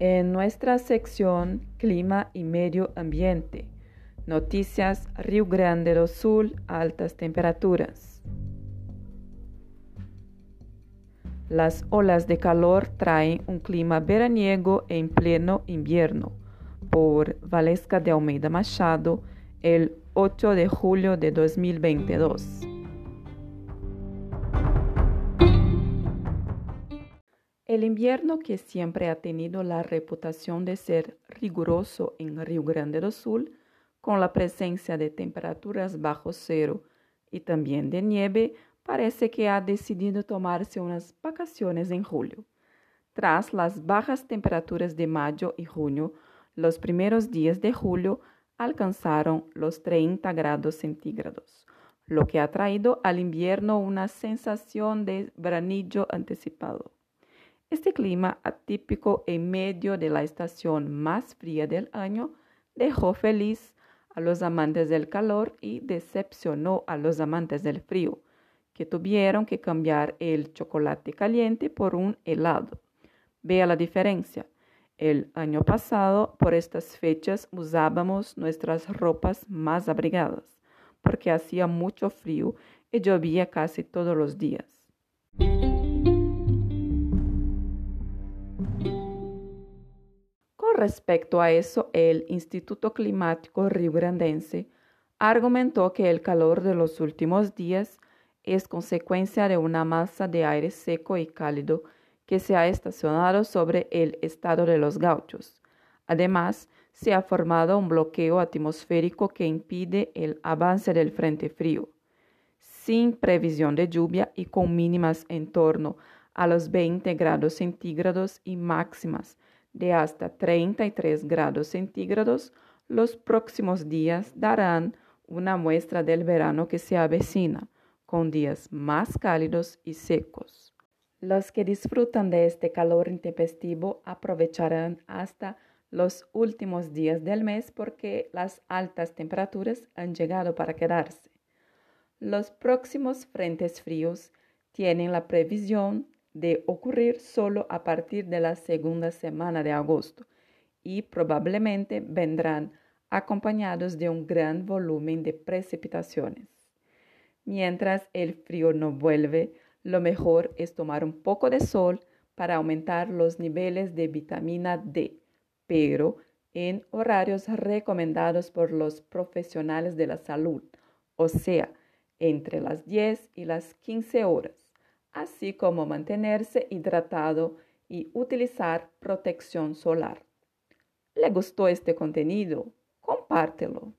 En nuestra sección Clima y Medio Ambiente, noticias Río Grande do Sul, altas temperaturas. Las olas de calor traen un clima veraniego en pleno invierno. Por Valesca de Almeida Machado, el 8 de julio de 2022. El invierno que siempre ha tenido la reputación de ser riguroso en Río Grande do Sul, con la presencia de temperaturas bajo cero y también de nieve, parece que ha decidido tomarse unas vacaciones en julio. Tras las bajas temperaturas de mayo y junio, los primeros días de julio alcanzaron los 30 grados centígrados, lo que ha traído al invierno una sensación de veranillo anticipado. Este clima atípico en medio de la estación más fría del año dejó feliz a los amantes del calor y decepcionó a los amantes del frío, que tuvieron que cambiar el chocolate caliente por un helado. Vea la diferencia. El año pasado, por estas fechas, usábamos nuestras ropas más abrigadas, porque hacía mucho frío y llovía casi todos los días. Respecto a eso, el Instituto Climático Rio Grandense argumentó que el calor de los últimos días es consecuencia de una masa de aire seco y cálido que se ha estacionado sobre el estado de los gauchos. Además, se ha formado un bloqueo atmosférico que impide el avance del frente frío. Sin previsión de lluvia y con mínimas en torno a los 20 grados centígrados y máximas de hasta 33 grados centígrados, los próximos días darán una muestra del verano que se avecina, con días más cálidos y secos. Los que disfrutan de este calor intempestivo aprovecharán hasta los últimos días del mes porque las altas temperaturas han llegado para quedarse. Los próximos frentes fríos tienen la previsión de ocurrir solo a partir de la segunda semana de agosto y probablemente vendrán acompañados de un gran volumen de precipitaciones. Mientras el frío no vuelve, lo mejor es tomar un poco de sol para aumentar los niveles de vitamina D, pero en horarios recomendados por los profesionales de la salud, o sea, entre las 10 y las 15 horas así como mantenerse hidratado y utilizar protección solar. ¿Le gustó este contenido? Compártelo.